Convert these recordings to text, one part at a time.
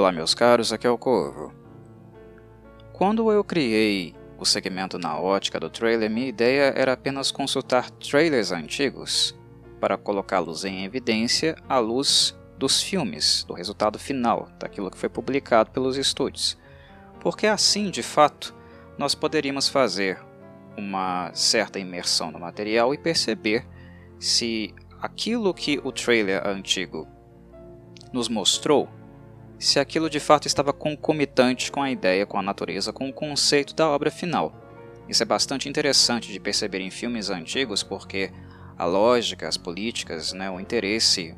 Olá, meus caros, aqui é o Corvo. Quando eu criei o segmento na ótica do trailer, minha ideia era apenas consultar trailers antigos para colocá-los em evidência à luz dos filmes, do resultado final, daquilo que foi publicado pelos estúdios. Porque assim, de fato, nós poderíamos fazer uma certa imersão no material e perceber se aquilo que o trailer antigo nos mostrou, se aquilo de fato estava concomitante com a ideia, com a natureza, com o conceito da obra final. Isso é bastante interessante de perceber em filmes antigos porque a lógica, as políticas, né, o interesse,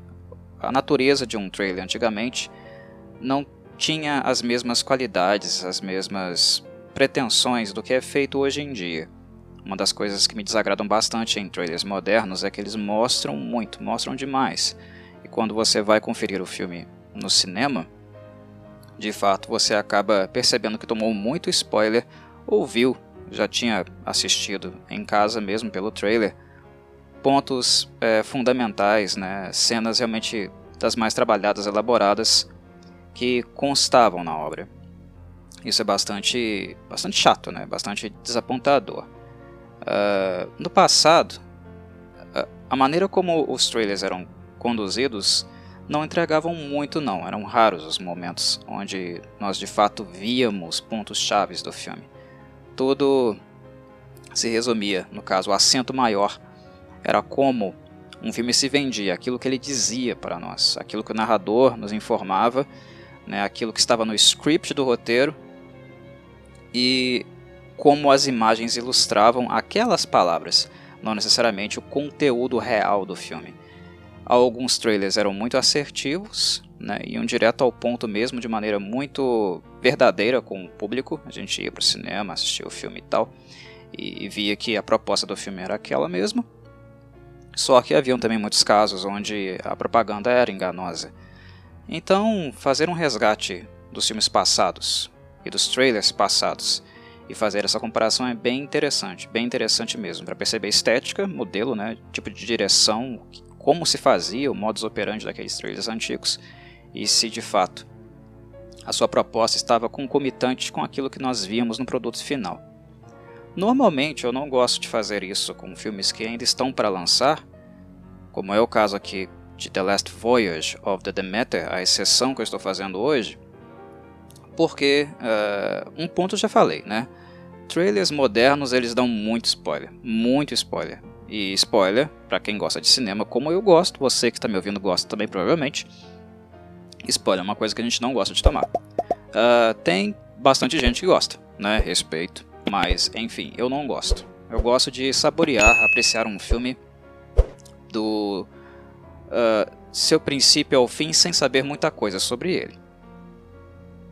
a natureza de um trailer antigamente não tinha as mesmas qualidades, as mesmas pretensões do que é feito hoje em dia. Uma das coisas que me desagradam bastante em trailers modernos é que eles mostram muito, mostram demais. E quando você vai conferir o filme no cinema, de fato você acaba percebendo que tomou muito spoiler ou viu, já tinha assistido em casa mesmo pelo trailer, pontos é, fundamentais, né, cenas realmente das mais trabalhadas, elaboradas, que constavam na obra. Isso é bastante, bastante chato, né? bastante desapontador. Uh, no passado, a maneira como os trailers eram conduzidos não entregavam muito não, eram raros os momentos onde nós de fato víamos pontos chaves do filme. Tudo se resumia, no caso, o acento maior era como um filme se vendia, aquilo que ele dizia para nós, aquilo que o narrador nos informava, né, aquilo que estava no script do roteiro e como as imagens ilustravam aquelas palavras, não necessariamente o conteúdo real do filme. Alguns trailers eram muito assertivos, né, iam direto ao ponto mesmo de maneira muito verdadeira com o público. A gente ia para o cinema, assistia o filme e tal, e via que a proposta do filme era aquela mesmo. Só que haviam também muitos casos onde a propaganda era enganosa. Então, fazer um resgate dos filmes passados e dos trailers passados e fazer essa comparação é bem interessante, bem interessante mesmo, para perceber estética, modelo, né, tipo de direção, como se fazia, o modus operandi daqueles trailers antigos e se de fato a sua proposta estava concomitante com aquilo que nós víamos no produto final. Normalmente eu não gosto de fazer isso com filmes que ainda estão para lançar, como é o caso aqui de The Last Voyage of the Demeter, a exceção que eu estou fazendo hoje, porque uh, um ponto eu já falei, né? Trailers modernos eles dão muito spoiler, muito spoiler. E spoiler, para quem gosta de cinema, como eu gosto, você que está me ouvindo gosta também provavelmente. Spoiler é uma coisa que a gente não gosta de tomar. Uh, tem bastante gente que gosta, né? Respeito, mas enfim, eu não gosto. Eu gosto de saborear, apreciar um filme do uh, seu princípio ao fim sem saber muita coisa sobre ele.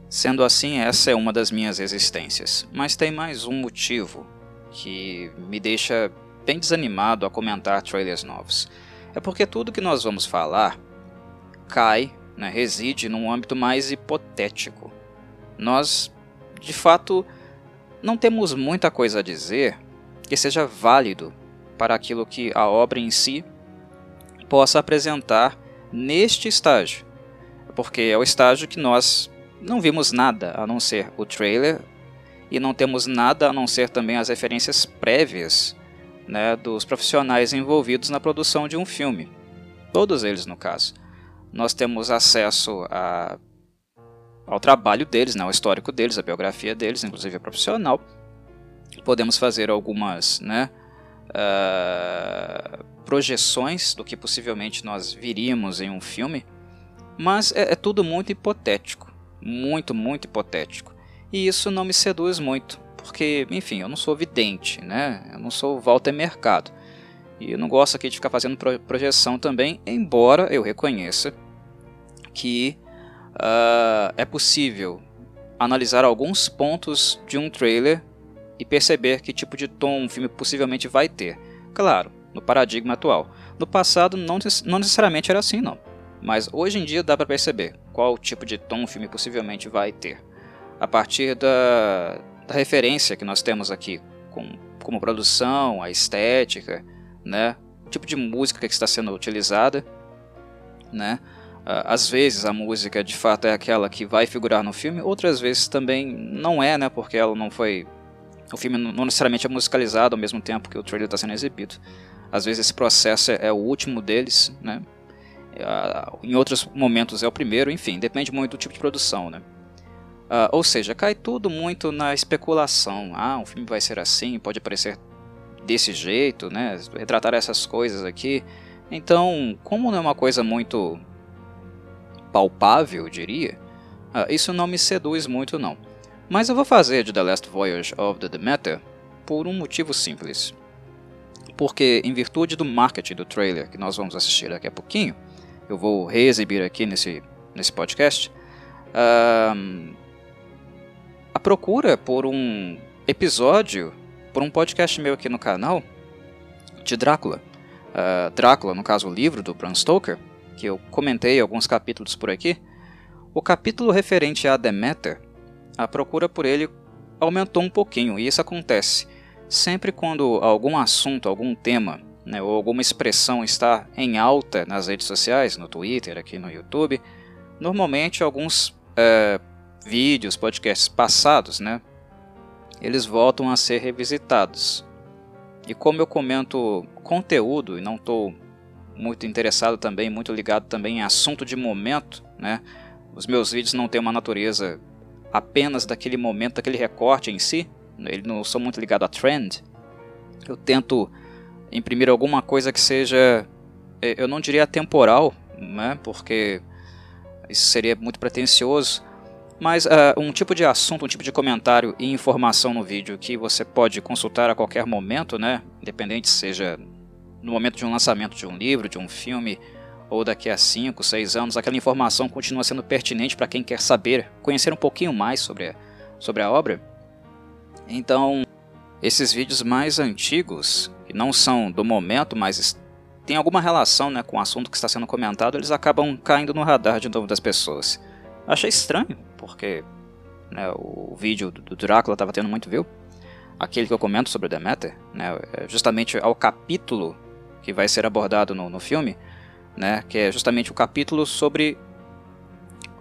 Sendo assim, essa é uma das minhas existências. Mas tem mais um motivo que me deixa bem desanimado a comentar trailers novos. É porque tudo que nós vamos falar cai, né, reside num âmbito mais hipotético. Nós, de fato, não temos muita coisa a dizer que seja válido para aquilo que a obra em si possa apresentar neste estágio, porque é o estágio que nós não vimos nada a não ser o trailer e não temos nada a não ser também as referências prévias né, dos profissionais envolvidos na produção de um filme. Todos eles, no caso. Nós temos acesso a, ao trabalho deles, né, ao histórico deles, a biografia deles, inclusive a profissional. Podemos fazer algumas né, uh, projeções do que possivelmente nós viríamos em um filme, mas é, é tudo muito hipotético, muito, muito hipotético. E isso não me seduz muito, porque, enfim, eu não sou vidente, né? Eu não sou Walter Mercado. E eu não gosto aqui de ficar fazendo projeção também, embora eu reconheça que uh, é possível analisar alguns pontos de um trailer e perceber que tipo de tom um filme possivelmente vai ter. Claro, no paradigma atual. No passado não, não necessariamente era assim não, mas hoje em dia dá para perceber qual tipo de tom o filme possivelmente vai ter. A partir da, da referência que nós temos aqui, com, como produção, a estética, né, o tipo de música que está sendo utilizada, né, às vezes a música de fato é aquela que vai figurar no filme, outras vezes também não é, né? Porque ela não foi. O filme não necessariamente é musicalizado ao mesmo tempo que o trailer está sendo exibido. Às vezes esse processo é o último deles, né? Em outros momentos é o primeiro, enfim, depende muito do tipo de produção, né? Uh, ou seja, cai tudo muito na especulação. Ah, um filme vai ser assim, pode aparecer desse jeito, né? Retratar essas coisas aqui. Então, como não é uma coisa muito palpável, eu diria, uh, isso não me seduz muito não. Mas eu vou fazer de The Last Voyage of the Demeter por um motivo simples. Porque, em virtude do marketing do trailer que nós vamos assistir daqui a pouquinho, eu vou reexibir aqui nesse, nesse podcast, uh, a procura por um episódio, por um podcast meu aqui no canal, de Drácula. Uh, Drácula, no caso o livro do Bram Stoker, que eu comentei alguns capítulos por aqui. O capítulo referente a Demeter, a procura por ele aumentou um pouquinho, e isso acontece sempre quando algum assunto, algum tema, né, ou alguma expressão está em alta nas redes sociais, no Twitter, aqui no YouTube, normalmente alguns é, vídeos, podcasts passados, né, eles voltam a ser revisitados. E como eu comento conteúdo e não estou muito interessado também, muito ligado também em assunto de momento, né, os meus vídeos não têm uma natureza apenas daquele momento, daquele recorte em si, ele não sou muito ligado a trend. Eu tento imprimir alguma coisa que seja, é, eu não diria temporal, né, porque isso seria muito pretensioso, mas uh, um tipo de assunto, um tipo de comentário e informação no vídeo que você pode consultar a qualquer momento, né? Independente seja no momento de um lançamento de um livro, de um filme, ou daqui a 5, 6 anos, aquela informação continua sendo pertinente para quem quer saber, conhecer um pouquinho mais sobre a, sobre a obra. Então, esses vídeos mais antigos, que não são do momento, mas têm alguma relação né, com o assunto que está sendo comentado, eles acabam caindo no radar de novo das pessoas. Achei estranho, porque né, o vídeo do Drácula estava tendo muito view. Aquele que eu comento sobre o Demeter, né, é justamente ao capítulo que vai ser abordado no, no filme, né, que é justamente o capítulo sobre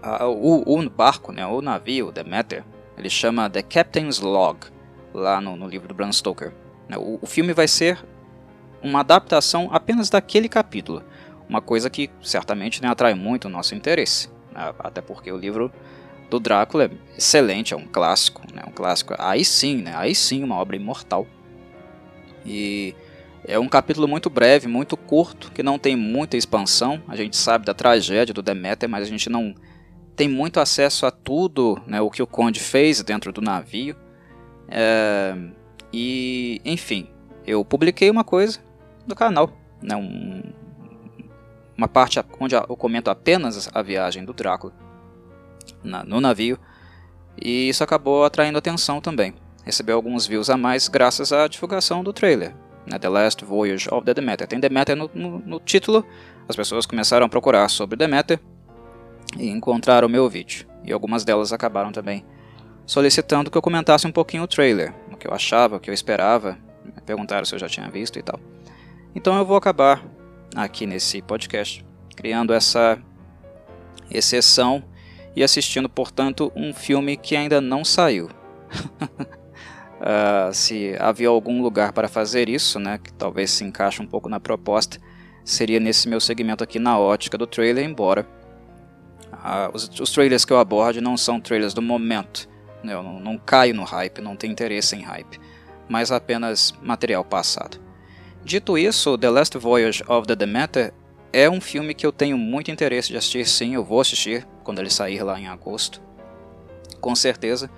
a, o, o, barco, né, o navio Demeter. Ele chama The Captain's Log, lá no, no livro do Bram Stoker. Né. O, o filme vai ser uma adaptação apenas daquele capítulo, uma coisa que certamente né, atrai muito o nosso interesse. Até porque o livro do Drácula é excelente, é um clássico, né? um clássico. Aí sim, né? Aí sim, uma obra imortal. E é um capítulo muito breve, muito curto, que não tem muita expansão. A gente sabe da tragédia do Deméter, mas a gente não tem muito acesso a tudo, né, o que o Conde fez dentro do navio. É, e, enfim, eu publiquei uma coisa no canal, né, um, uma parte onde eu comento apenas a viagem do Drácula na, no navio, e isso acabou atraindo atenção também. Recebeu alguns views a mais graças à divulgação do trailer, né, The Last Voyage of the Demeter. Tem Demeter no, no, no título, as pessoas começaram a procurar sobre Demeter e encontraram o meu vídeo. E algumas delas acabaram também solicitando que eu comentasse um pouquinho o trailer, o que eu achava, o que eu esperava, perguntaram se eu já tinha visto e tal. Então eu vou acabar aqui nesse podcast, criando essa exceção e assistindo, portanto, um filme que ainda não saiu. uh, se havia algum lugar para fazer isso, né, que talvez se encaixe um pouco na proposta, seria nesse meu segmento aqui na ótica do trailer, embora uh, os, os, trailers que eu aborde não são trailers do momento. Né, eu não, não caio no hype, não tenho interesse em hype, mas apenas material passado. Dito isso, The Last Voyage of the Demeter é um filme que eu tenho muito interesse de assistir, sim, eu vou assistir quando ele sair lá em agosto, com certeza,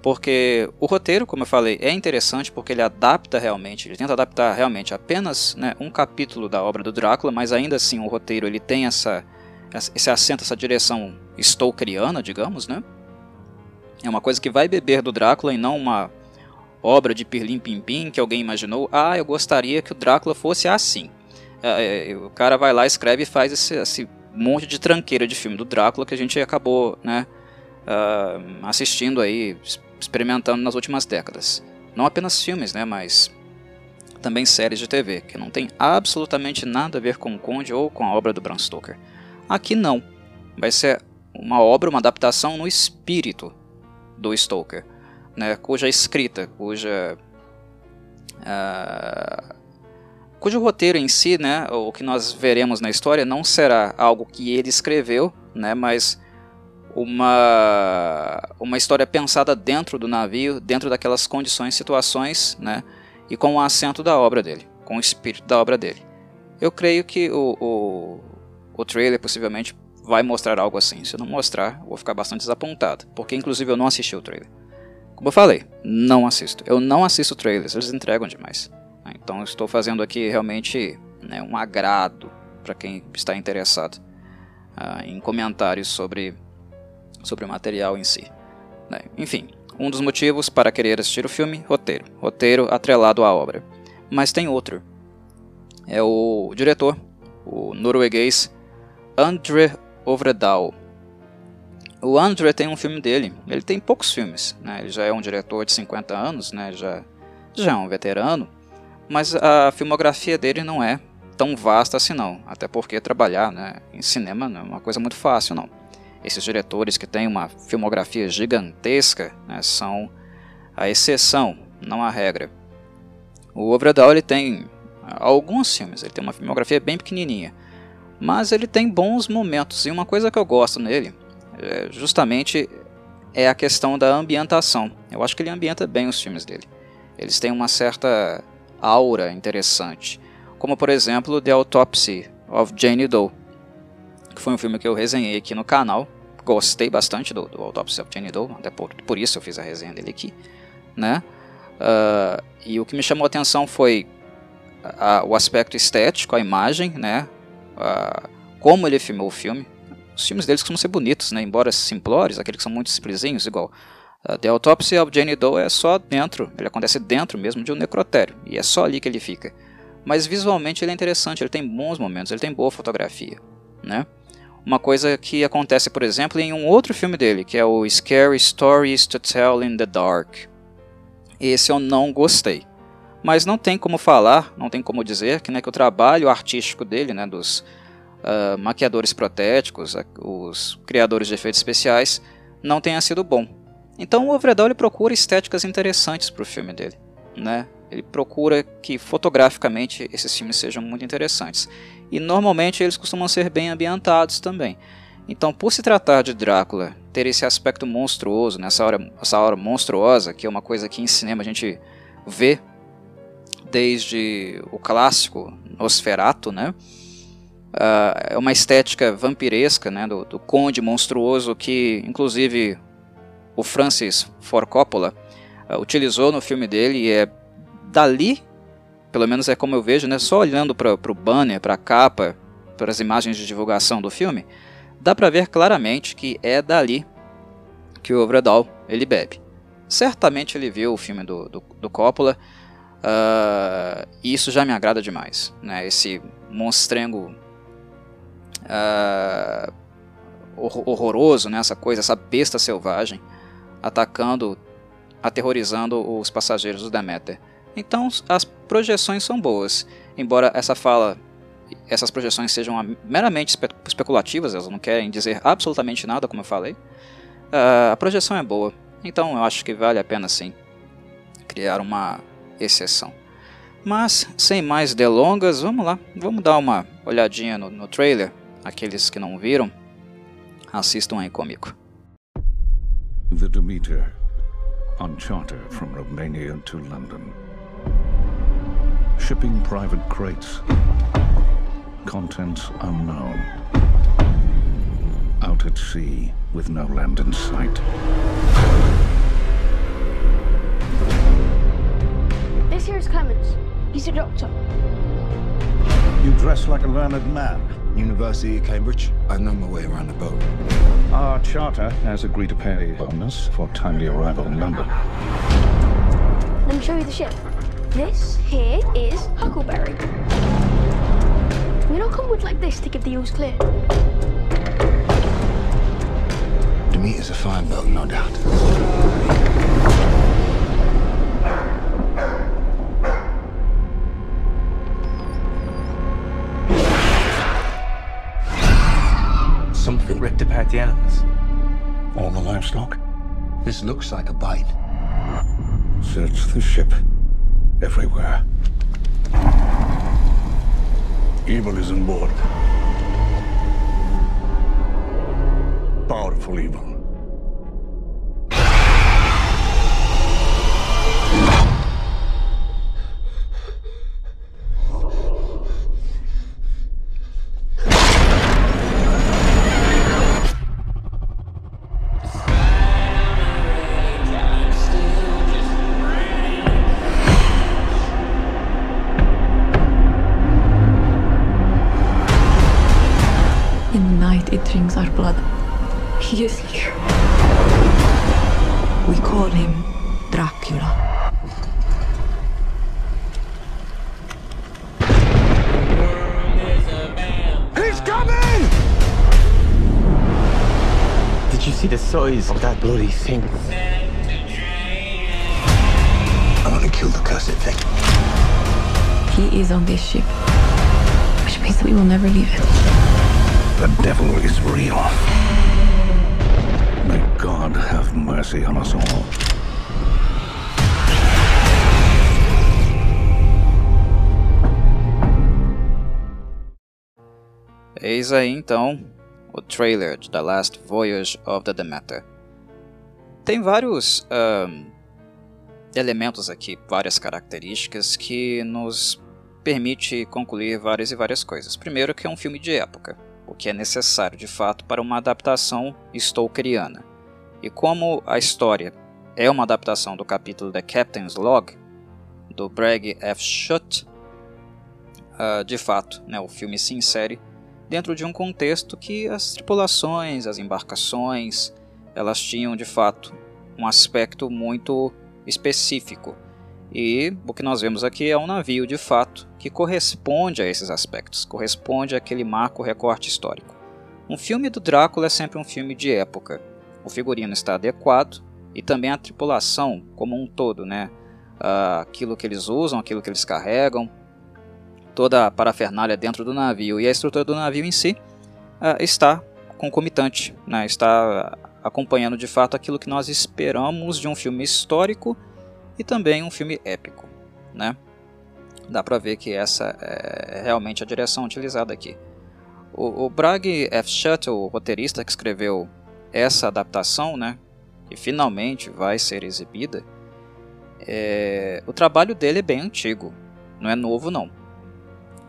porque o roteiro, como eu falei, é interessante porque ele adapta realmente, ele tenta adaptar realmente apenas né, um capítulo da obra do Drácula, mas ainda assim o roteiro ele tem essa, esse acento, essa direção stokeriana, digamos, né? É uma coisa que vai beber do Drácula e não uma obra de Pirlim Pimpim que alguém imaginou, ah, eu gostaria que o Drácula fosse assim. É, é, o cara vai lá, escreve e faz esse, esse, monte de tranqueira de filme do Drácula que a gente acabou né, uh, assistindo aí, experimentando nas últimas décadas. Não apenas filmes, né, mas também séries de TV, que não tem absolutamente nada a ver com o Conde ou com a obra do Bram Stoker. Aqui não. vai ser uma obra, uma adaptação no espírito do Stoker, né, cuja escrita, cuja uh, cujo roteiro em si, né, o que nós veremos na história, não será algo que ele escreveu, né, mas uma, uma história pensada dentro do navio, dentro daquelas condições, situações, né, e com o acento da obra dele, com o espírito da obra dele. Eu creio que o, o, o trailer possivelmente vai mostrar algo assim. Se não mostrar, vou ficar bastante desapontado, porque inclusive eu não assisti o trailer. Como eu falei, não assisto. Eu não assisto trailers, eles entregam demais. Então estou fazendo aqui realmente né, um agrado para quem está interessado uh, em comentários sobre, sobre o material em si. Né? Enfim, um dos motivos para querer assistir o filme, roteiro. Roteiro atrelado à obra. Mas tem outro. É o diretor, o norueguês Andre Ovredal. O Andre tem um filme dele. Ele tem poucos filmes. Né? Ele já é um diretor de 50 anos, né? já, já é um veterano. Mas a filmografia dele não é tão vasta assim não. Até porque trabalhar né, em cinema não é uma coisa muito fácil não. Esses diretores que têm uma filmografia gigantesca né, são a exceção, não a regra. O Ovredal ele tem alguns filmes, ele tem uma filmografia bem pequenininha, mas ele tem bons momentos e uma coisa que eu gosto nele justamente é a questão da ambientação. Eu acho que ele ambienta bem os filmes dele. Eles têm uma certa aura interessante, como por exemplo The Autopsy of Jane Doe, que foi um filme que eu resenhei aqui no canal. Gostei bastante do, do Autopsy of Jane Doe, até por, por isso eu fiz a resenha dele aqui, né? Uh, e o que me chamou a atenção foi a, o aspecto estético, a imagem, né? Uh, como ele filmou o filme. Os filmes deles costumam ser bonitos, né? Embora simplórios, aqueles que são muito simplesinhos, igual uh, The Autopsy of Jane Doe é só dentro, ele acontece dentro mesmo de um necrotério, e é só ali que ele fica. Mas visualmente ele é interessante, ele tem bons momentos, ele tem boa fotografia, né? Uma coisa que acontece, por exemplo, em um outro filme dele, que é o Scary Stories to Tell in the Dark. Esse eu não gostei. Mas não tem como falar, não tem como dizer que, né, que o trabalho artístico dele, né, dos uh, maquiadores protéticos, os criadores de efeitos especiais, não tenha sido bom. Então o Overdahl ele procura estéticas interessantes para o filme dele. Né? Ele procura que fotograficamente esses filmes sejam muito interessantes. E normalmente eles costumam ser bem ambientados também. Então, por se tratar de Drácula ter esse aspecto monstruoso, nessa hora, essa hora monstruosa, que é uma coisa que em cinema a gente vê desde o clássico Nosferatu, né? Uh, é uma estética vampiresca, né, do, do, conde monstruoso que, inclusive, o Francis Ford Coppola uh, utilizou no filme dele e é dali pelo menos é como eu vejo, né? Só olhando para o banner, para a capa, para as imagens de divulgação do filme, dá para ver claramente que é dali que o Overdahl ele bebe. Certamente ele viu o filme do, do, do Coppola, uh, e isso já me agrada demais. Né? Esse monstrengo uh, horroroso, né? essa coisa, essa besta selvagem, atacando, aterrorizando os passageiros do Demeter. Então as projeções são boas, embora essa fala, essas projeções sejam meramente espe especulativas, elas não querem dizer absolutamente nada, como eu falei. Uh, a projeção é boa, então eu acho que vale a pena sim criar uma exceção. Mas sem mais delongas, vamos lá, vamos dar uma olhadinha no, no trailer. Aqueles que não viram, assistam aí comigo. The Demeter, on charter from Romania to London. shipping private crates. Contents unknown. Out at sea with no land in sight. This here is Clemens. He's a doctor. You dress like a learned man. University of Cambridge. I know my way around the boat. Our charter has agreed to pay a bonus for timely arrival in London. Let me show you the ship. This here is Huckleberry. We don't come with like this to give the ewes clear. The meat is a fine boat, no doubt. death. All the livestock? This looks like a bite. Search the ship. Everywhere. Evil is on board. Powerful evil. See the size of that bloody thing? I want to kill the cursed thing. He is on this ship, which means that we will never leave it. The devil is real. May God have mercy on us all. Eis aí então o trailer de The Last Voyage of the Demeter. Tem vários ahn, elementos aqui, várias características que nos permite concluir várias e várias coisas. Primeiro que é um filme de época, o que é necessário de fato para uma adaptação Stokeriana. E como a história é uma adaptação do capítulo The Captain's Log, do Bragg F. Schutt, ah, de fato, né, o filme se insere dentro de um contexto que as tripulações, as embarcações, elas tinham de fato um aspecto muito específico. E o que nós vemos aqui é um navio de fato que corresponde a esses aspectos, corresponde àquele marco recorte histórico. Um filme do Drácula é sempre um filme de época. O figurino está adequado e também a tripulação como um todo, né? Ah, aquilo que eles usam, aquilo que eles carregam, toda a parafernália dentro do navio e a estrutura do navio em si ah, está concomitante, né? está acompanhando de fato aquilo que nós esperamos de um filme histórico e também um filme épico. Né? Dá para ver que essa é realmente a direção utilizada aqui. O, o Bragg F. Schutt, o roteirista que escreveu essa adaptação, né, que finalmente vai ser exibida, é, o trabalho dele é bem antigo, não é novo não.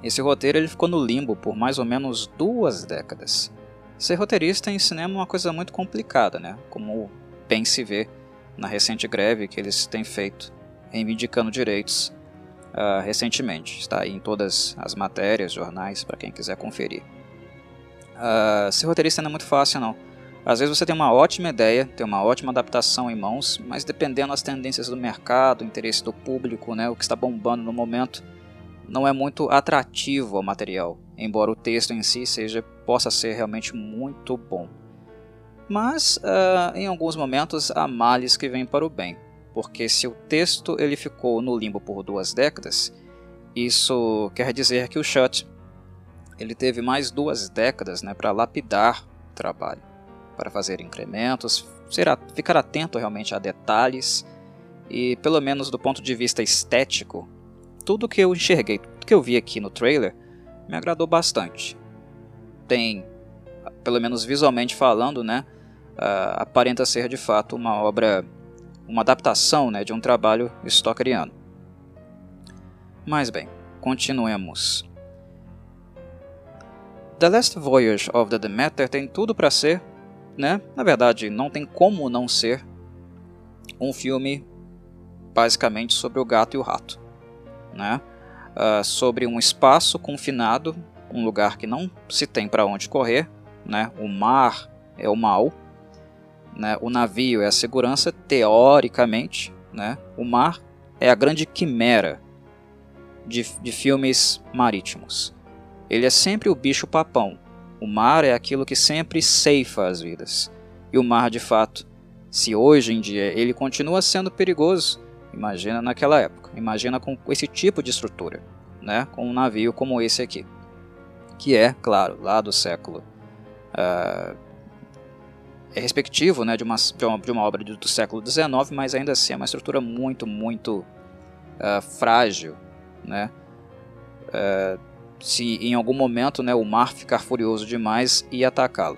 Esse roteiro ele ficou no limbo por mais ou menos duas décadas. Ser roteirista em cinema é uma coisa muito complicada, né? Como bem se vê na recente greve que eles têm feito, reivindicando direitos uh, recentemente. Está aí em todas as matérias, jornais, para quem quiser conferir. Uh, ser roteirista não é muito fácil, não. Às vezes você tem uma ótima ideia, tem uma ótima adaptação em mãos, mas dependendo das tendências do mercado, interesse do público, né, o que está bombando no momento, não é muito atrativo ao material, embora o texto em si seja possa ser realmente muito bom. Mas uh, em alguns momentos há males que vêm para o bem, porque se o texto ele ficou no limbo por duas décadas, isso quer dizer que o Shutt ele teve mais duas décadas né, para lapidar o trabalho, para fazer incrementos, ser, ficar atento realmente a detalhes e, pelo menos do ponto de vista estético, tudo que eu enxerguei, tudo que eu vi aqui no trailer, me agradou bastante. Tem, pelo menos visualmente falando, né, uh, aparenta ser de fato uma obra, uma adaptação né, de um trabalho stokeriano. Mas bem, continuemos. The Last Voyage of the Demeter tem tudo para ser, né? Na verdade, não tem como não ser um filme basicamente sobre o gato e o rato, né? Uh, sobre um espaço confinado, um lugar que não se tem para onde correr, né? O mar é o mal, né? O navio é a segurança teoricamente, né? O mar é a grande quimera de, de filmes marítimos. Ele é sempre o bicho papão. O mar é aquilo que sempre ceifa as vidas. E o mar, de fato, se hoje em dia ele continua sendo perigoso, imagina naquela época. Imagina com esse tipo de estrutura, né? com um navio como esse aqui. Que é, claro, lá do século. Uh, é respectivo né, de, uma, de, uma, de uma obra do, século XIX, mas ainda assim é uma estrutura muito, muito uh, frágil. Né? Uh, se em algum momento né, o mar ficar furioso demais e atacá-lo.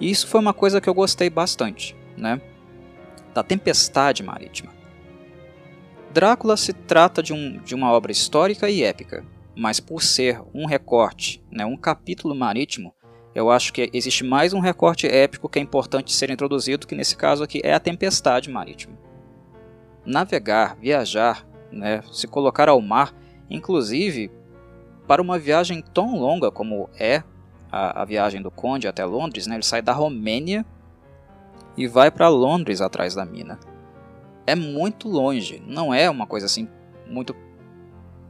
E isso foi uma coisa que eu gostei bastante, né? da tempestade marítima. Drácula se trata de, um, de uma obra histórica e épica, mas por ser um recorte, né, um capítulo marítimo, eu acho que existe mais um recorte épico que é importante ser introduzido, que nesse caso aqui é a tempestade marítima. Navegar, viajar, né, se colocar ao mar, inclusive para uma viagem tão longa como é a, a viagem do Conde até Londres, né, ele sai da Romênia e vai para Londres atrás da mina. É muito longe, não é uma coisa assim muito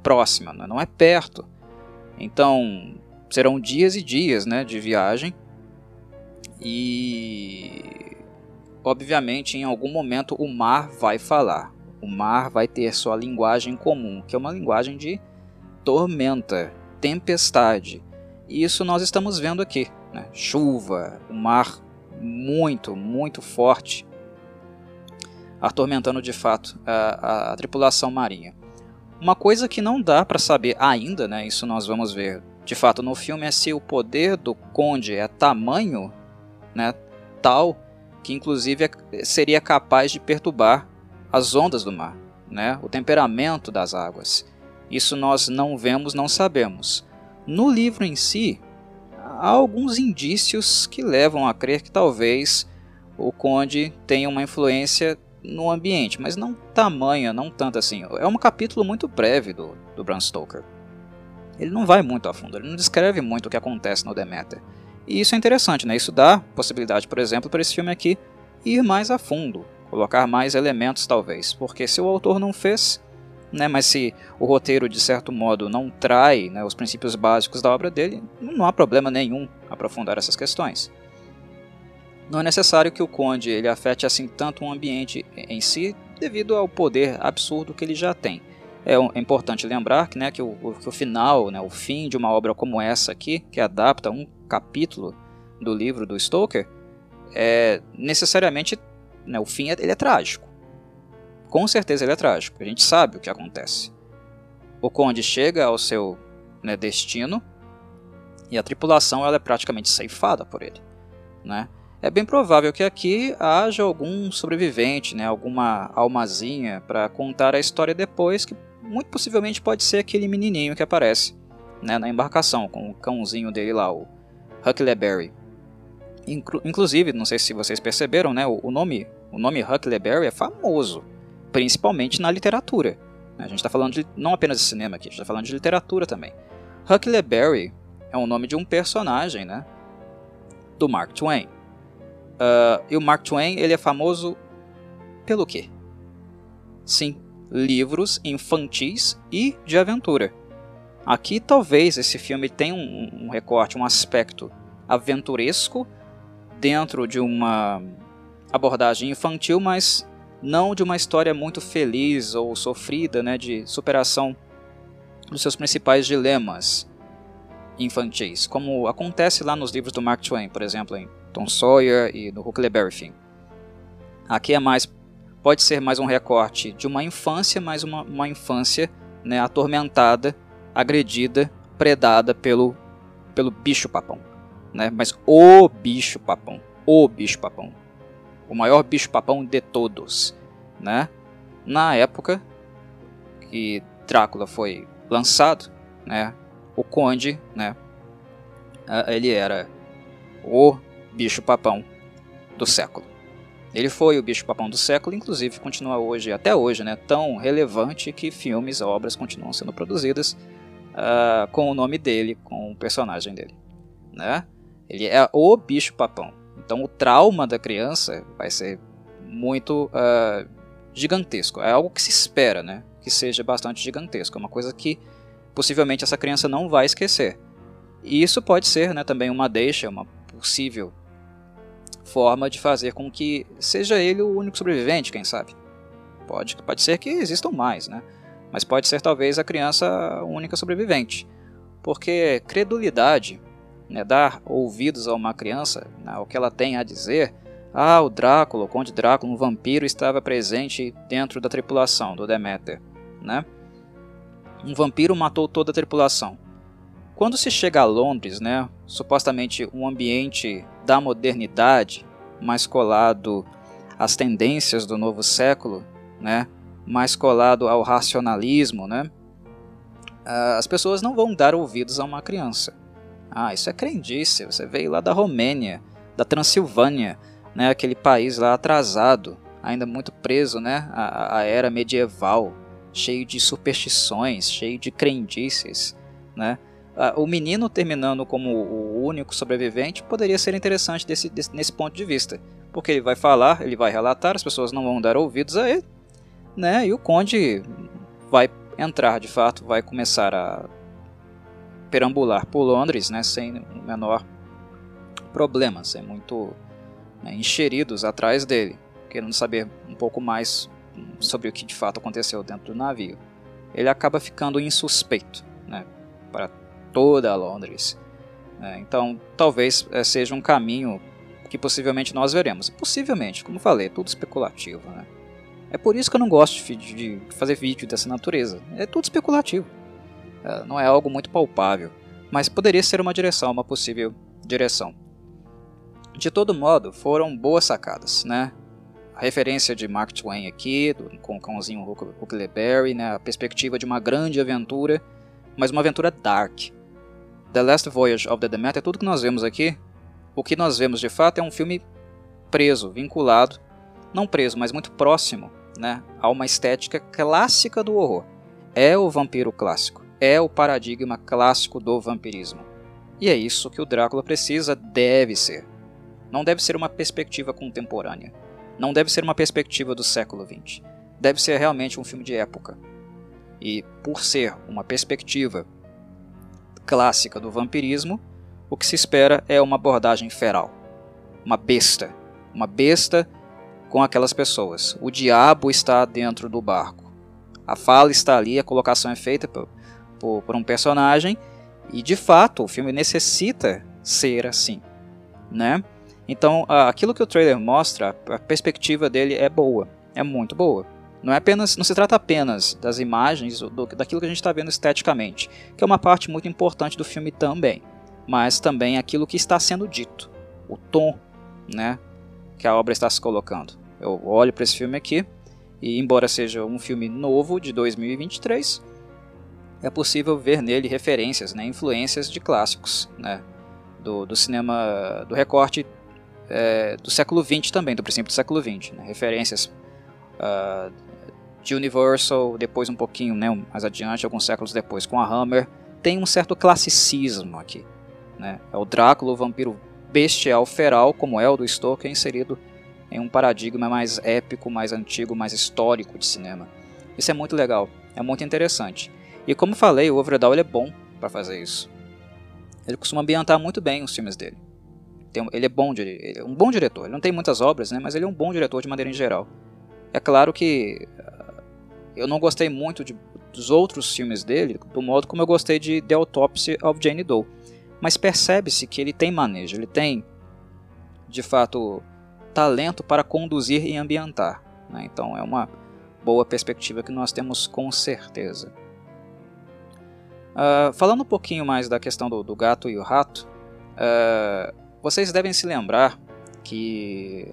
próxima, né, não é perto. Então, serão dias e dias né, de viagem e obviamente em algum momento o mar vai falar. O mar vai ter sua linguagem comum, que é uma linguagem de tormenta, tempestade. E isso nós estamos vendo aqui. Né? Chuva, o mar muito, muito forte, atormentando de fato a, a, tripulação marinha. Uma coisa que não dá para saber ainda, né, isso nós vamos ver de fato no filme é se o poder do conde é tamanho, né, tal que inclusive é, seria capaz de perturbar as ondas do mar, né, o temperamento das águas. Isso nós não vemos, não sabemos. No livro em si, há alguns indícios que levam a crer que talvez o conde tenha uma influência no ambiente, mas não tamanha, não tanto assim. É um capítulo muito breve do, do Bram Stoker ele não vai muito a fundo, ele não descreve muito o que acontece no Demeter. E isso é interessante, né? Isso dá possibilidade, por exemplo, para esse filme aqui ir mais a fundo, colocar mais elementos talvez, porque se o autor não fez, né, mas se o roteiro de certo modo não trai né, os princípios básicos da obra dele, não há problema nenhum aprofundar essas questões. Não é necessário que o Conde ele afete assim tanto o ambiente em si, devido ao poder absurdo que ele já tem. É, é importante lembrar que, né, que, o, que o final, né, o fim de uma obra como essa aqui, que adapta um capítulo do livro do Stoker, é necessariamente né, o fim é, ele é trágico. Com certeza ele é trágico. A gente sabe o que acontece. O conde chega ao seu né, destino e a tripulação ela é praticamente ceifada por ele, né? É bem provável que aqui haja algum sobrevivente, né, alguma almazinha para contar a história depois que muito possivelmente pode ser aquele menininho que aparece né, na embarcação, com o cãozinho dele lá, o Huckleberry. Inclu inclusive, não sei se vocês perceberam, né, o, o nome, o nome Huckleberry é famoso, principalmente na literatura. A gente está falando de, não apenas de cinema aqui, a gente está falando de literatura também. Huckleberry é o nome de um personagem né, do Mark Twain. Uh, e o Mark Twain ele é famoso pelo quê? Sim, livros infantis e de aventura. Aqui talvez esse filme tenha um, um recorte, um aspecto aventuresco dentro de uma abordagem infantil, mas não de uma história muito feliz ou sofrida, né, de superação dos seus principais dilemas infantis, como acontece lá nos livros do Mark Twain, por exemplo, em Tom Sawyer e no Huckleberry Finn. Aqui é mais pode ser mais um recorte de uma infância, mas uma, uma infância né, atormentada, agredida, predada pelo, pelo bicho-papão. Né? Mas o bicho-papão, o bicho-papão, o maior bicho-papão de todos. Né? Na época que Drácula foi lançado, né, o conde, né, ele era o bicho-papão do século. Ele foi o bicho-papão do século, inclusive continua hoje, até hoje, né, tão relevante que filmes, obras continuam sendo produzidas uh, com o nome dele, com o personagem dele. Né? Ele é o bicho-papão. Então o trauma da criança vai ser muito uh, gigantesco. É algo que se espera né, que seja bastante gigantesco. É uma coisa que possivelmente essa criança não vai esquecer. E isso pode ser né, também uma deixa, uma possível forma de fazer com que seja ele o único sobrevivente, quem sabe. Pode, pode ser que existam mais, né? Mas pode ser talvez a criança a única sobrevivente. Porque credulidade, né, dar ouvidos a uma criança, né, o que ela tem a dizer, Ah, o Drácula, o Conde Drácula, um vampiro, estava presente dentro da tripulação do Deméter, né? Um vampiro matou toda a tripulação. Quando se chega a Londres, né, supostamente um ambiente da modernidade, mais colado às tendências do novo século, né, mais colado ao racionalismo, né, as pessoas não vão dar ouvidos a uma criança. Ah, isso é crendice, você veio lá da Romênia, da Transilvânia, né, aquele país lá atrasado, ainda muito preso né, à, à era medieval, cheio de superstições, cheio de crendices. Né? O menino terminando como o único sobrevivente poderia ser interessante desse, desse, nesse ponto de vista, porque ele vai falar, ele vai relatar, as pessoas não vão dar ouvidos a ele, né? e o conde vai entrar de fato, vai começar a perambular por Londres né, sem o menor problema, sem muito né, encheridos atrás dele, querendo saber um pouco mais sobre o que de fato aconteceu dentro do navio. Ele acaba ficando insuspeito né, para toda Londres. Né, então, talvez é, seja um caminho que possivelmente nós veremos. Possivelmente, como falei, é tudo especulativo. Né? É por isso que eu não gosto de, de fazer vídeo dessa natureza. É tudo especulativo. É, não é algo muito palpável. Mas poderia ser uma direção, uma possível direção. De todo modo, foram boas sacadas, né? A referência de Mark Twain aqui, do, com o cãozinho Huckleberry, né? a perspectiva de uma grande aventura, mas uma aventura dark. The Last Voyage of the Demeter, tudo que nós vemos aqui, o que nós vemos de fato é um filme preso, vinculado, não preso, mas muito próximo né, a uma estética clássica do horror. É o vampiro clássico, é o paradigma clássico do vampirismo. E é isso que o Drácula precisa, deve ser. Não deve ser uma perspectiva contemporânea. Não deve ser uma perspectiva do século XX. Deve ser realmente um filme de época. E por ser uma perspectiva clássica do vampirismo, o que se espera é uma abordagem feral. Uma besta. Uma besta com aquelas pessoas. O diabo está dentro do barco. A fala está ali, a colocação é feita por, por, por um personagem e de fato o filme necessita ser assim, né? Então, aquilo que o trailer mostra, a perspectiva dele é boa, é muito boa. Não é apenas, não se trata apenas das imagens, do, daquilo que a gente está vendo esteticamente, que é uma parte muito importante do filme também, mas também aquilo que está sendo dito, o tom, né, que a obra está se colocando. Eu olho para esse filme aqui e, embora seja um filme novo de 2023, é possível ver nele referências, né, influências de clássicos, né, do, do cinema, do recorte é, do século XX também, do princípio do século XX. Né? Referências uh, de Universal, depois um pouquinho né, mais adiante, alguns séculos depois, com a Hammer. Tem um certo classicismo aqui. Né? É o Drácula, o vampiro bestial, feral, como é o do Stoker, inserido em um paradigma mais épico, mais antigo, mais histórico de cinema. Isso é muito legal, é muito interessante. E como falei, o Overdahl é bom para fazer isso. Ele costuma ambientar muito bem os filmes dele. Ele é bom, ele é um bom diretor. Ele não tem muitas obras, né, mas ele é um bom diretor de maneira em geral. É claro que eu não gostei muito de, dos outros filmes dele, do modo como eu gostei de The Autopsy of Jane Doe. Mas percebe-se que ele tem manejo, ele tem, de fato, talento para conduzir e ambientar. Né? Então é uma boa perspectiva que nós temos com certeza. Uh, falando um pouquinho mais da questão do, do gato e o rato, uh, vocês devem se lembrar que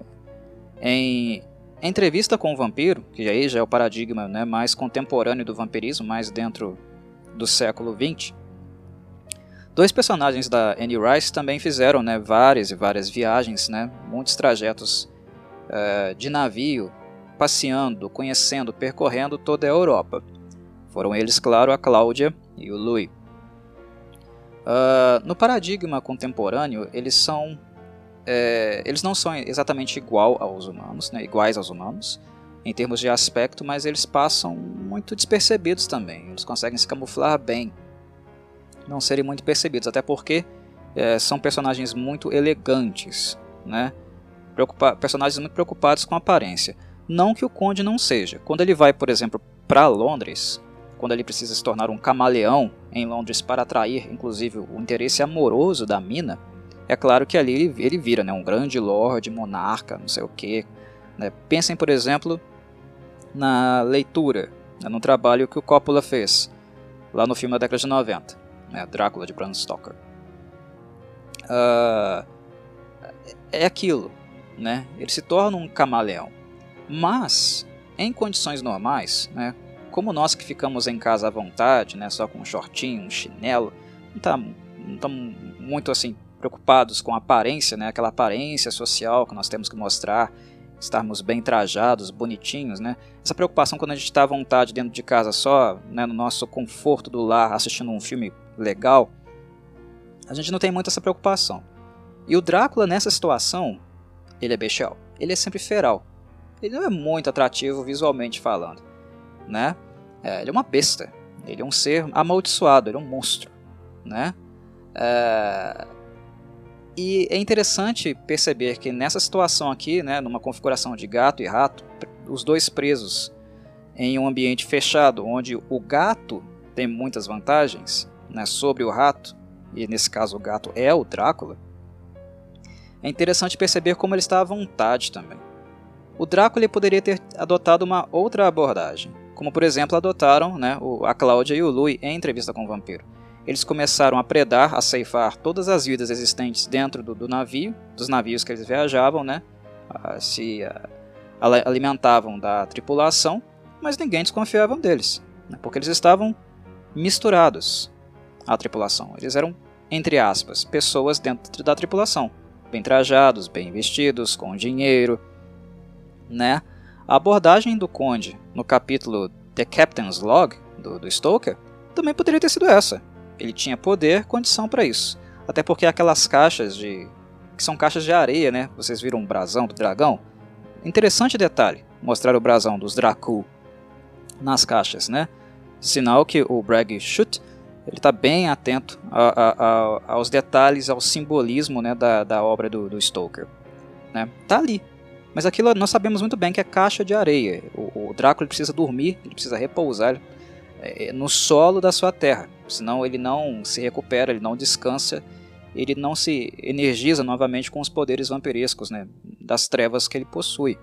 em entrevista com o vampiro, que aí já é o paradigma né, mais contemporâneo do vampirismo, mais dentro do século XX, dois personagens da Annie Rice também fizeram né, várias e várias viagens, né, muitos trajetos uh, de navio, passeando, conhecendo, percorrendo toda a Europa. Foram eles, claro, a Cláudia e o Louis. Uh, no paradigma contemporâneo, eles são é, eles não são exatamente igual aos humanos, né, iguais aos humanos, em termos de aspecto, mas eles passam muito despercebidos também. Eles conseguem se camuflar bem, não serem muito percebidos, até porque é, são personagens muito elegantes, né? Personagens muito preocupados com aparência. Não que o Conde não seja. Quando ele vai, por exemplo, para Londres, quando ele precisa se tornar um camaleão em Londres para atrair, inclusive, o interesse amoroso da mina, é claro que ali ele, ele vira né, um grande lord, monarca, não sei o que. Né? Pensem, por exemplo, na leitura, né, no trabalho que o Coppola fez lá no filme da década de 90, né, Drácula de Bram Stoker. Uh, é aquilo, né? Ele se torna um camaleão. Mas, em condições normais, né, como nós que ficamos em casa à vontade, né, só com um shortinho, um chinelo, não tá, estamos muito assim preocupados com a aparência, né, aquela aparência social que nós temos que mostrar, estarmos bem trajados, bonitinhos, né? Essa preocupação quando a gente está à vontade dentro de casa só, né, no nosso conforto do lar, assistindo um filme legal, a gente não tem muito essa preocupação. E o Drácula nessa situação, ele é bestial. Ele é sempre feral. Ele não é muito atrativo visualmente falando, né? É, ele é uma besta. Ele é um ser amaldiçoado. Ele é um monstro, né? É... E é interessante perceber que nessa situação aqui, né, numa configuração de gato e rato, os dois presos em um ambiente fechado, onde o gato tem muitas vantagens né, sobre o rato, e nesse caso o gato é o Drácula, é interessante perceber como ele está à vontade também. O Drácula poderia ter adotado uma outra abordagem, como por exemplo adotaram né, a Cláudia e o Louis em entrevista com o vampiro. Eles começaram a predar, a ceifar todas as vidas existentes dentro do, do navio, dos navios que eles viajavam, né? se alimentavam da tripulação, mas ninguém desconfiava deles, né, porque eles estavam misturados à tripulação. Eles eram, entre aspas, pessoas dentro da tripulação bem trajados, bem vestidos, com dinheiro, né? A abordagem do Conde no capítulo The Captain's Log do, do Stoker também poderia ter sido essa. Ele tinha poder, condição para isso. Até porque aquelas caixas de que são caixas de areia, né? Vocês viram um brasão do dragão? Interessante detalhe, mostrar o brasão dos Dracul nas caixas, né? Sinal que o Bragg Shoot ele está bem atento a, a, a, aos detalhes, ao simbolismo né, da, da obra do, do Stoker. Né? Tá ali. Mas aquilo nós sabemos muito bem que é caixa de areia. O, o Drácula precisa dormir, ele precisa repousar é, no solo da sua terra. Senão ele não se recupera, ele não descansa, ele não se energiza novamente com os poderes vampirescos né, das trevas que ele possui.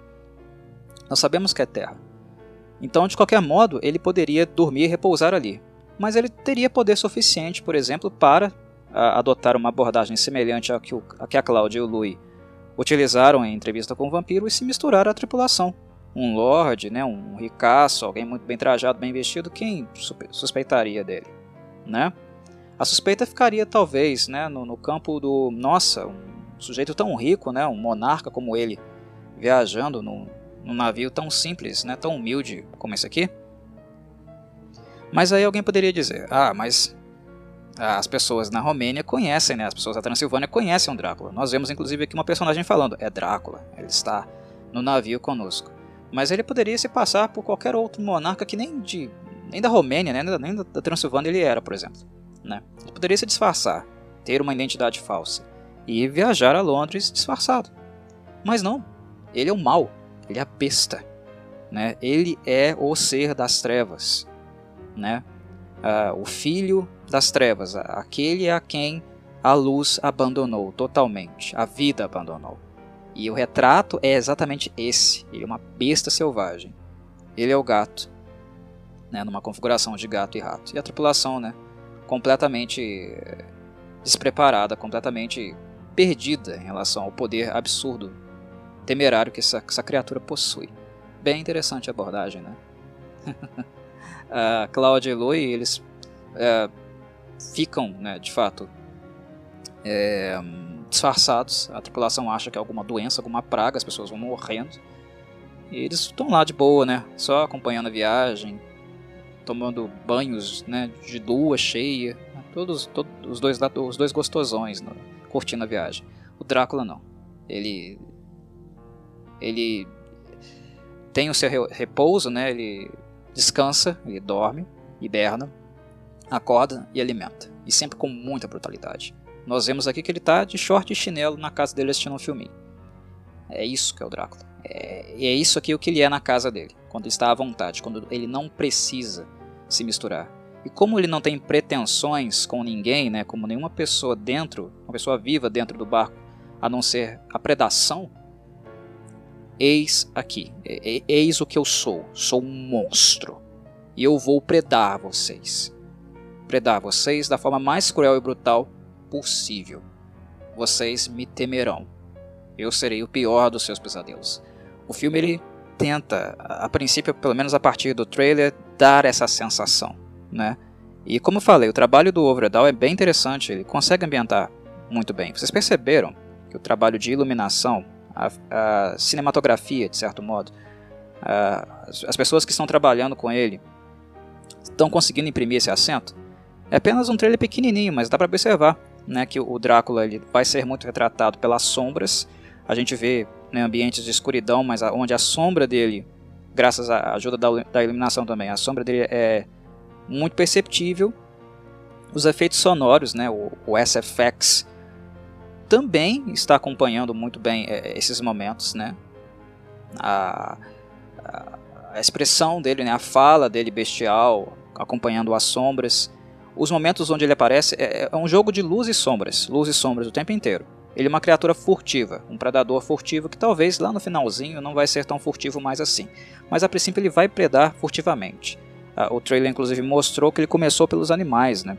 Nós sabemos que é terra. Então, de qualquer modo, ele poderia dormir e repousar ali mas ele teria poder suficiente, por exemplo, para adotar uma abordagem semelhante à que, o, a que a Cláudia e o Louis utilizaram em entrevista com o vampiro e se misturar à tripulação. Um lord, né, um ricaço, alguém muito bem trajado, bem vestido, quem suspeitaria dele? Né? A suspeita ficaria talvez né, no, no campo do, nossa, um sujeito tão rico, né, um monarca como ele, viajando num, num navio tão simples, né, tão humilde como esse aqui, mas aí alguém poderia dizer: ah, mas as pessoas na Romênia conhecem, né? As pessoas da Transilvânia conhecem o Drácula. Nós vemos inclusive aqui uma personagem falando: é Drácula, ele está no navio conosco. Mas ele poderia se passar por qualquer outro monarca que nem de nem da Romênia, né? nem da Transilvânia ele era, por exemplo. Né? Ele poderia se disfarçar, ter uma identidade falsa e viajar a Londres disfarçado. Mas não, ele é o mal, ele é a besta. Né? Ele é o ser das trevas né? Uh, o filho das trevas, aquele a quem a luz abandonou totalmente, a vida abandonou. E o retrato é exatamente esse. Ele é uma besta selvagem. Ele é o gato, né, numa configuração de gato e rato. E a tripulação, né, completamente eh, despreparada, completamente perdida em relação ao poder absurdo, temerário que essa, essa criatura possui. Bem interessante a abordagem, né? a Cláudia e Eloy, eles é, ficam, né, de fato, é, disfarçados. A tripulação acha que é alguma doença, alguma praga, as pessoas vão morrendo. E eles estão lá de boa, né, só acompanhando a viagem, tomando banhos, né, de lua cheia, todos, todos os dois os dois gostosões, curtindo a viagem. O Drácula não. Ele ele tem o seu repouso, né? Ele descansa, ele dorme, hiberna, acorda e alimenta. E sempre com muita brutalidade. Nós vemos aqui que ele está de short e chinelo na casa dele assistindo um filminho. É isso que é o Drácula. É, e é isso aqui o que ele é na casa dele. Quando está à vontade, quando ele não precisa se misturar. E como ele não tem pretensões com ninguém, né, como nenhuma pessoa dentro, uma pessoa viva dentro do barco, a não ser a predação, eis aqui, eis o que eu sou, sou um monstro. E eu vou predar vocês. Predar vocês da forma mais cruel e brutal possível. Vocês me temerão. Eu serei o pior dos seus pesadelos. O filme ele tenta, a princípio, pelo menos a partir do trailer, dar essa sensação, né? E como eu falei, o trabalho do Overdahl é bem interessante, ele consegue ambientar muito bem. Vocês perceberam que o trabalho de iluminação, a, a cinematografia, de certo modo, a, as pessoas que estão trabalhando com ele estão conseguindo imprimir esse acento? É apenas um trailer pequenininho, mas dá para observar né, que o Drácula ele vai ser muito retratado pelas sombras. A gente vê né, ambientes de escuridão, mas onde a sombra dele, graças à ajuda da, da iluminação também, a sombra dele é muito perceptível. Os efeitos sonoros, né, o, o SFX, também está acompanhando muito bem é, esses momentos, né? A, a, a, expressão dele, né, a fala dele bestial, acompanhando as sombras. Os momentos onde ele aparece é, é um jogo de luz e sombras, luz e sombras o tempo inteiro. Ele é uma criatura furtiva, um predador furtivo que talvez lá no finalzinho não vai ser tão furtivo mais assim. Mas a princípio ele vai predar furtivamente. Uh, o trailer inclusive mostrou que ele começou pelos animais, né?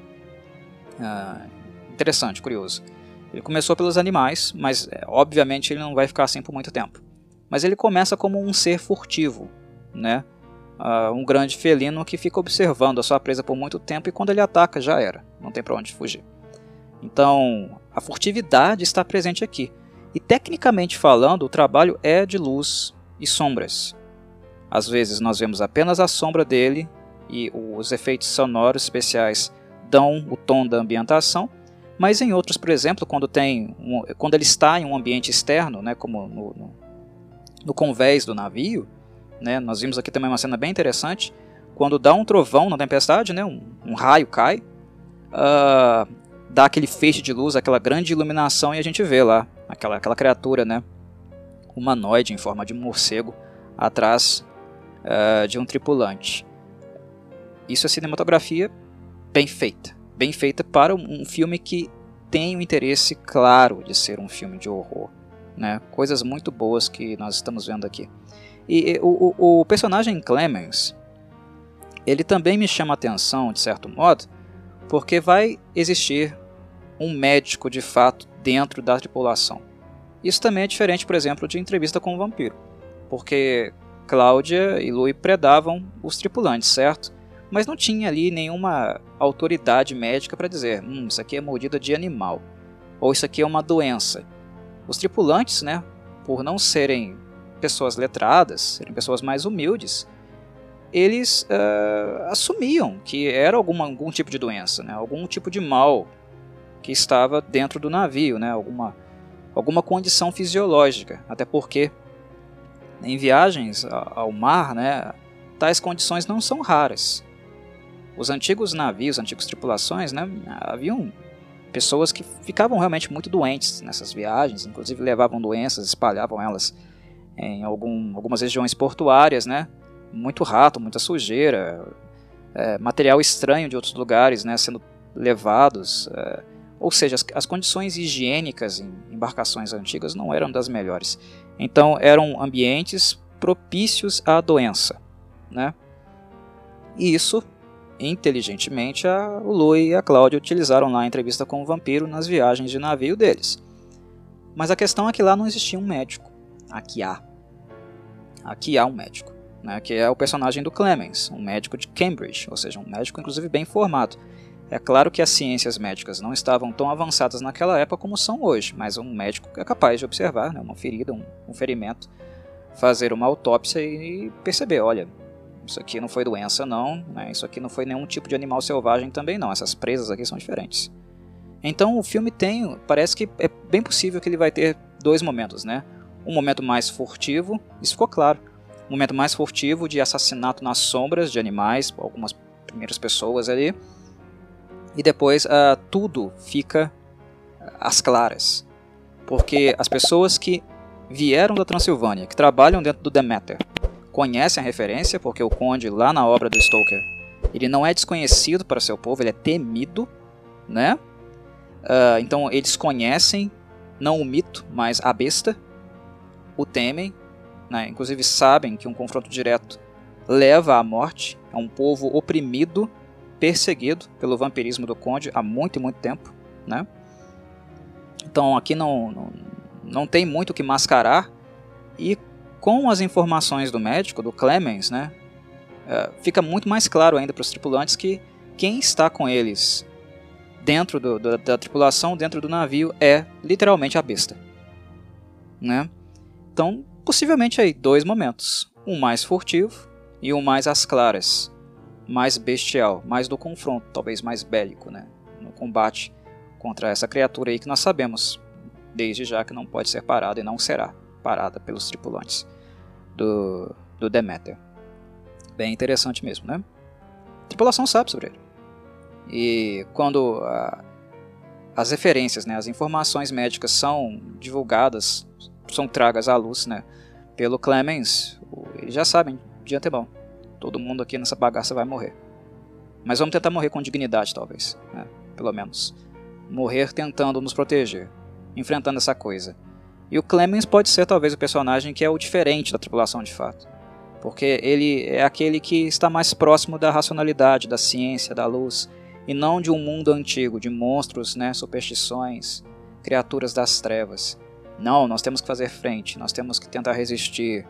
Uh, interessante, curioso. Ele começou pelos animais, mas é, obviamente ele não vai ficar assim por muito tempo. Mas ele começa como um ser furtivo, né? Uh, um grande felino que fica observando a sua presa por muito tempo e quando ele ataca já era, não tem para onde fugir. Então, a furtividade está presente aqui. E tecnicamente falando, o trabalho é de luz e sombras. Às vezes nós vemos apenas a sombra dele e os efeitos sonoros especiais dão o tom da ambientação, mas em outros, por exemplo, quando, tem um, quando ele está em um ambiente externo, né, como no, no, no convés do navio, né, nós vimos aqui também uma cena bem interessante, quando dá um trovão na tempestade, né, um, um raio cai, uh, dá aquele feixe de luz, aquela grande iluminação e a gente vê lá aquela, aquela criatura, né, humanoide em forma de morcego atrás uh, de um tripulante. Isso é cinematografia bem feita, bem feita para um filme que tem o interesse claro de ser um filme de horror, né? Coisas muito boas que nós estamos vendo aqui. E, e o, o, o personagem Clemens, ele também me chama atenção de certo modo, porque vai existir um médico de fato dentro da tripulação. Isso também é diferente, por exemplo, de entrevista com o vampiro, porque Cláudia e Louis predavam os tripulantes, certo? Mas não tinha ali nenhuma autoridade médica para dizer, hum, isso aqui é mordida de animal, ou isso aqui é uma doença. Os tripulantes, né, por não serem pessoas letradas, serem pessoas mais humildes, eles uh, assumiam que era alguma, algum tipo de doença, né, algum tipo de mal que estava dentro do navio, né? alguma, alguma condição fisiológica, até porque em viagens ao mar, né, tais condições não são raras. Os antigos navios, antigas tripulações, né, haviam pessoas que ficavam realmente muito doentes nessas viagens, inclusive levavam doenças, espalhavam elas em algum, algumas regiões portuárias, né, muito rato, muita sujeira, é, material estranho de outros lugares, né, sendo levados. É, ou seja, as, as condições higiênicas em embarcações antigas não eram das melhores. Então eram ambientes propícios à doença. Né? E isso, inteligentemente, a, o Louis e a Cláudia utilizaram lá a entrevista com o vampiro nas viagens de navio deles. Mas a questão é que lá não existia um médico. Aqui há. Aqui há um médico. Né, que é o personagem do Clemens, um médico de Cambridge, ou seja, um médico inclusive bem formado. É claro que as ciências médicas não estavam tão avançadas naquela época como são hoje, mas um médico é capaz de observar né, uma ferida, um, um ferimento, fazer uma autópsia e perceber, olha, isso aqui não foi doença não, né, isso aqui não foi nenhum tipo de animal selvagem também não, essas presas aqui são diferentes. Então o filme tem, parece que é bem possível que ele vai ter dois momentos, né? Um momento mais furtivo, isso ficou claro. Um momento mais furtivo de assassinato nas sombras de animais, algumas primeiras pessoas ali e depois uh, tudo fica às claras. Porque as pessoas que vieram da Transilvânia, que trabalham dentro do Demeter, conhecem a referência, porque o Conde, lá na obra do Stoker, Ele não é desconhecido para seu povo, ele é temido, né? Uh, então eles conhecem não o mito, mas a besta, o temem, né? inclusive sabem que um confronto direto leva à morte. É um povo oprimido, perseguido pelo vampirismo do Conde há muito e muito tempo. Né? Então aqui não, não, não tem muito o que mascarar. E com as informações do médico, do Clemens, né, é, fica muito mais claro ainda para os tripulantes que quem está com eles dentro do, do, da tripulação, dentro do navio, é literalmente a besta. Né? Então, possivelmente aí dois momentos, um mais furtivo e um mais às claras, mais bestial, mais do confronto, talvez mais bélico, né? no combate contra essa criatura aí que nós sabemos desde já que não pode ser parada e não será parada pelos tripulantes do, do Demeter. Bem interessante mesmo, né? A tripulação sabe sobre ele. E quando a, as referências, né, as informações médicas são divulgadas, são tragas à luz, né, pelo Clemens, eles já sabem de antemão. Todo mundo aqui nessa bagaça vai morrer. Mas vamos tentar morrer com dignidade, talvez, né, pelo menos. Morrer tentando nos proteger, enfrentando essa coisa. E o Clemens pode ser talvez o personagem que é o diferente da tripulação de fato. Porque ele é aquele que está mais próximo da racionalidade, da ciência, da luz, e não de um mundo antigo, de monstros, né, superstições, criaturas das trevas. Não, nós temos que fazer frente, nós temos que tentar resistir.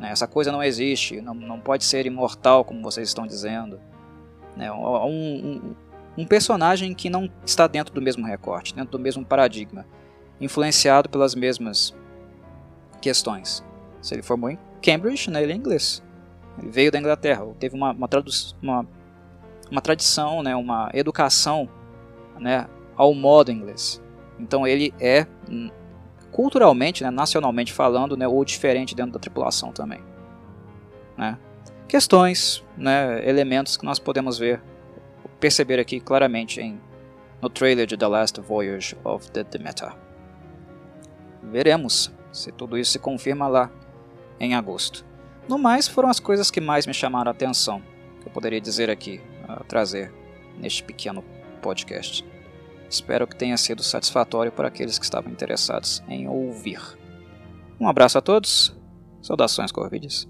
Né? Essa coisa não existe, não, não pode ser imortal, como vocês estão dizendo. Né? Um, um, um personagem que não está dentro do mesmo recorte, dentro do mesmo paradigma, influenciado pelas mesmas questões. Se ele formou em Cambridge, né, ele é inglês. Ele veio da Inglaterra, teve uma, uma, uma, uma tradição, né, uma educação né, ao modo inglês. Então ele é culturalmente, né, nacionalmente falando, né, ou diferente dentro da tripulação também. Né? Questões, né, elementos que nós podemos ver, perceber aqui claramente em, no trailer de The Last Voyage of the Demeter. Veremos se tudo isso se confirma lá em agosto. No mais, foram as coisas que mais me chamaram a atenção, que eu poderia dizer aqui, uh, trazer neste pequeno podcast. Espero que tenha sido satisfatório para aqueles que estavam interessados em ouvir. Um abraço a todos, saudações Corvides.